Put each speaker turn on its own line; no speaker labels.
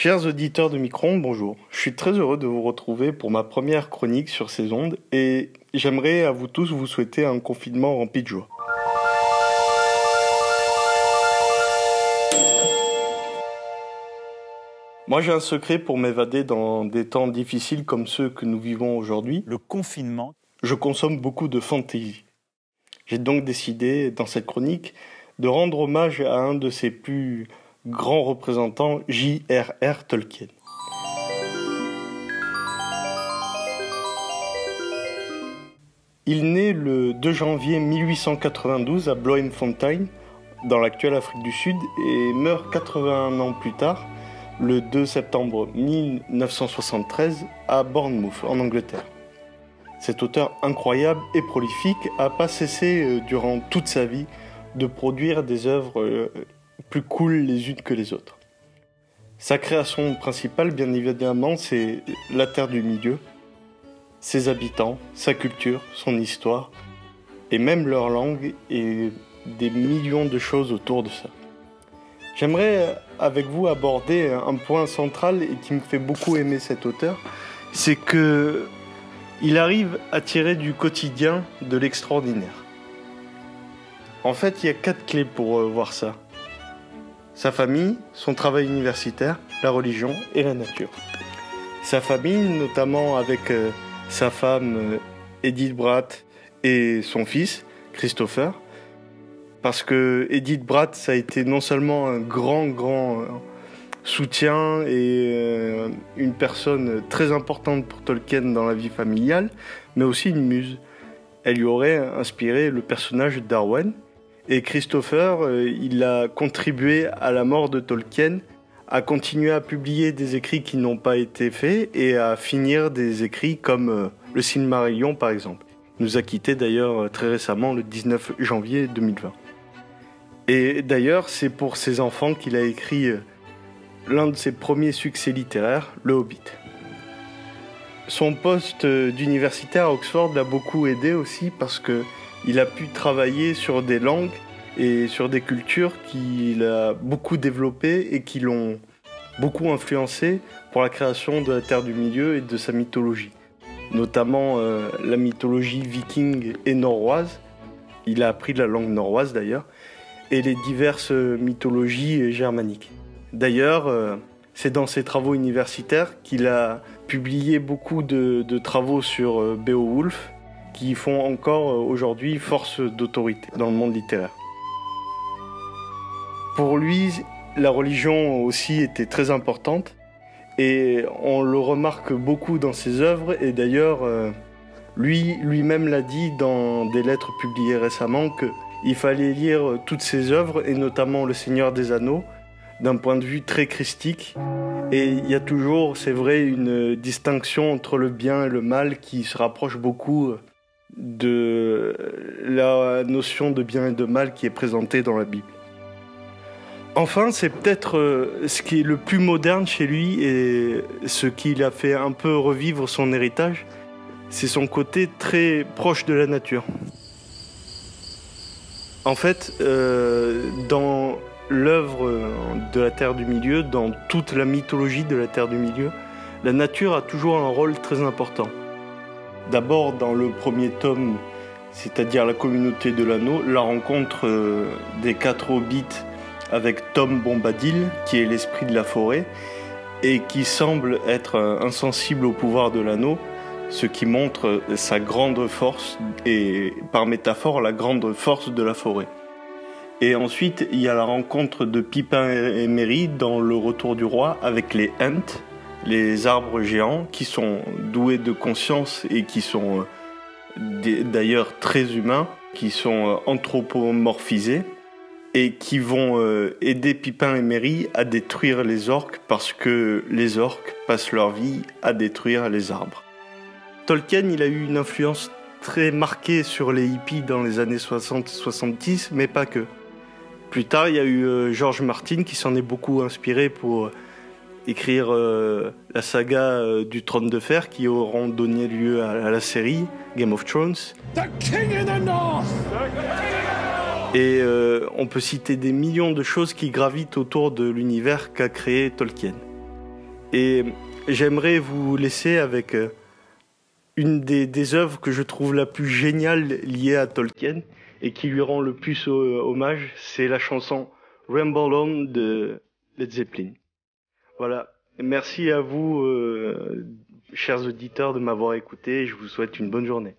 Chers auditeurs de Micron, bonjour. Je suis très heureux de vous retrouver pour ma première chronique sur ces ondes et j'aimerais à vous tous vous souhaiter un confinement rempli de joie. Moi j'ai un secret pour m'évader dans des temps difficiles comme ceux que nous vivons aujourd'hui.
Le confinement.
Je consomme beaucoup de fantaisie. J'ai donc décidé dans cette chronique de rendre hommage à un de ses plus grand représentant J.R.R. Tolkien. Il naît le 2 janvier 1892 à Bloemfontein, dans l'actuelle Afrique du Sud, et meurt 81 ans plus tard, le 2 septembre 1973, à Bournemouth, en Angleterre. Cet auteur incroyable et prolifique a pas cessé euh, durant toute sa vie de produire des œuvres euh, plus cool les unes que les autres. Sa création principale, bien évidemment, c'est la Terre du Milieu, ses habitants, sa culture, son histoire, et même leur langue et des millions de choses autour de ça. J'aimerais avec vous aborder un point central et qui me fait beaucoup aimer cet auteur, c'est que il arrive à tirer du quotidien de l'extraordinaire. En fait, il y a quatre clés pour euh, voir ça sa famille, son travail universitaire, la religion et la nature. Sa famille, notamment avec euh, sa femme euh, Edith Bratt et son fils Christopher, parce que Edith Bratt, ça a été non seulement un grand, grand euh, soutien et une personne très importante pour Tolkien dans la vie familiale, mais aussi une muse. Elle lui aurait inspiré le personnage d'Arwen, et Christopher, euh, il a contribué à la mort de Tolkien, à continuer à publier des écrits qui n'ont pas été faits et à finir des écrits comme euh, le Silmarillion par exemple. Il nous a quitté d'ailleurs euh, très récemment le 19 janvier 2020. Et d'ailleurs, c'est pour ses enfants qu'il a écrit l'un de ses premiers succès littéraires, Le Hobbit. Son poste d'universitaire à Oxford l'a beaucoup aidé aussi parce que il a pu travailler sur des langues et sur des cultures qu'il a beaucoup développées et qui l'ont beaucoup influencé pour la création de la Terre du Milieu et de sa mythologie, notamment euh, la mythologie viking et norroise. Il a appris la langue norroise d'ailleurs, et les diverses mythologies germaniques. D'ailleurs, euh, c'est dans ses travaux universitaires qu'il a publié beaucoup de, travaux sur euh, Beowulf, qui font encore euh, aujourd'hui force d'autorité dans le monde littéraire. Pour lui, la religion aussi était très importante et on le remarque beaucoup dans ses œuvres et d'ailleurs euh, lui lui-même l'a dit dans des lettres publiées récemment qu'il fallait lire toutes ses œuvres et notamment Le Seigneur des Anneaux d'un point de vue très christique et il y a toujours, c'est vrai, une distinction entre le bien et le mal qui se rapproche beaucoup de la notion de bien et de mal qui est présentée dans la Bible. Enfin, c'est peut-être euh, ce qui est le plus moderne chez lui et ce qui l'a fait un peu revivre son héritage, c'est son côté très proche de la nature. En fait, euh, dans l'œuvre de la Terre du Milieu, dans toute la mythologie de la Terre du Milieu, la nature a toujours un rôle très important. D'abord dans le premier tome, c'est-à-dire la communauté de l'anneau, la rencontre euh, des quatre hobbits avec Tom Bombadil, qui est l'esprit de la forêt, et qui semble être euh, insensible au pouvoir de l'anneau, ce qui montre sa grande force et par métaphore la grande force de la forêt. Et ensuite, il y a la rencontre de Pipin et Merry dans Le Retour du Roi avec les Ents, les arbres géants qui sont doués de conscience et qui sont euh, d'ailleurs très humains, qui sont euh, anthropomorphisés et qui vont euh, aider Pipin et Merry à détruire les orques parce que les orques passent leur vie à détruire les arbres. Tolkien, il a eu une influence très marquée sur les hippies dans les années 60-70, mais pas que. Plus tard, il y a eu George Martin qui s'en est beaucoup inspiré pour écrire euh, la saga euh, du trône de fer qui auront donné lieu à, la série Game of Thrones. Et euh, on peut citer des millions de choses qui gravitent autour de l'univers qu'a créé Tolkien. Et j'aimerais vous laisser avec une des, des, œuvres que je trouve la plus géniale liée à Tolkien et qui lui rend le plus hommage, c'est la chanson Ramble On de Led Zeppelin. Voilà. Merci à vous, euh, chers auditeurs, de m'avoir écouté. et Je vous souhaite une bonne journée.